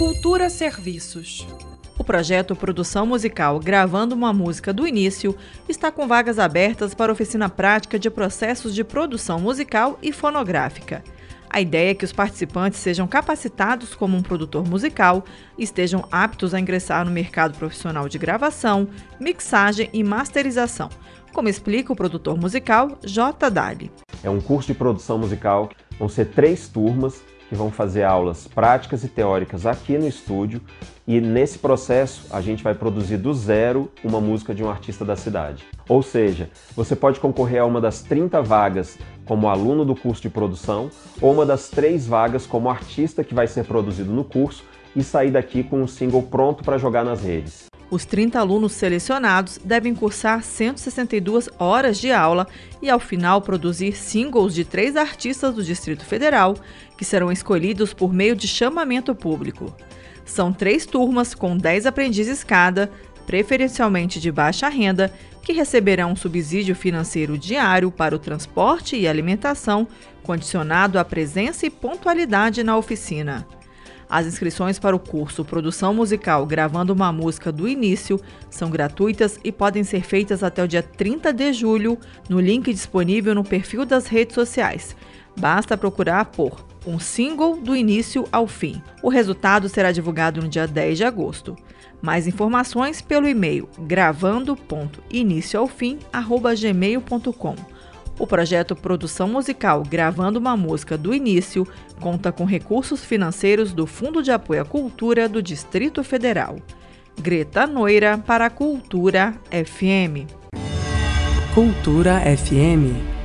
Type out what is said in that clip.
Cultura Serviços. O projeto Produção Musical Gravando uma Música do Início está com vagas abertas para oficina prática de processos de produção musical e fonográfica. A ideia é que os participantes sejam capacitados como um produtor musical estejam aptos a ingressar no mercado profissional de gravação, mixagem e masterização, como explica o produtor musical J. Dali. É um curso de produção musical, vão ser três turmas que vão fazer aulas práticas e teóricas aqui no estúdio e nesse processo a gente vai produzir do zero uma música de um artista da cidade. Ou seja, você pode concorrer a uma das 30 vagas como aluno do curso de produção ou uma das três vagas como artista que vai ser produzido no curso e sair daqui com um single pronto para jogar nas redes. Os 30 alunos selecionados devem cursar 162 horas de aula e, ao final, produzir singles de três artistas do Distrito Federal, que serão escolhidos por meio de chamamento público. São três turmas com 10 aprendizes cada, preferencialmente de baixa renda, que receberão um subsídio financeiro diário para o transporte e alimentação, condicionado à presença e pontualidade na oficina. As inscrições para o curso Produção Musical Gravando uma Música do Início são gratuitas e podem ser feitas até o dia 30 de julho no link disponível no perfil das redes sociais. Basta procurar por um single do início ao fim. O resultado será divulgado no dia 10 de agosto. Mais informações pelo e-mail gravando.inicioaofim@gmail.com. O projeto Produção Musical Gravando uma Música do Início conta com recursos financeiros do Fundo de Apoio à Cultura do Distrito Federal. Greta Noira para a Cultura FM. Cultura FM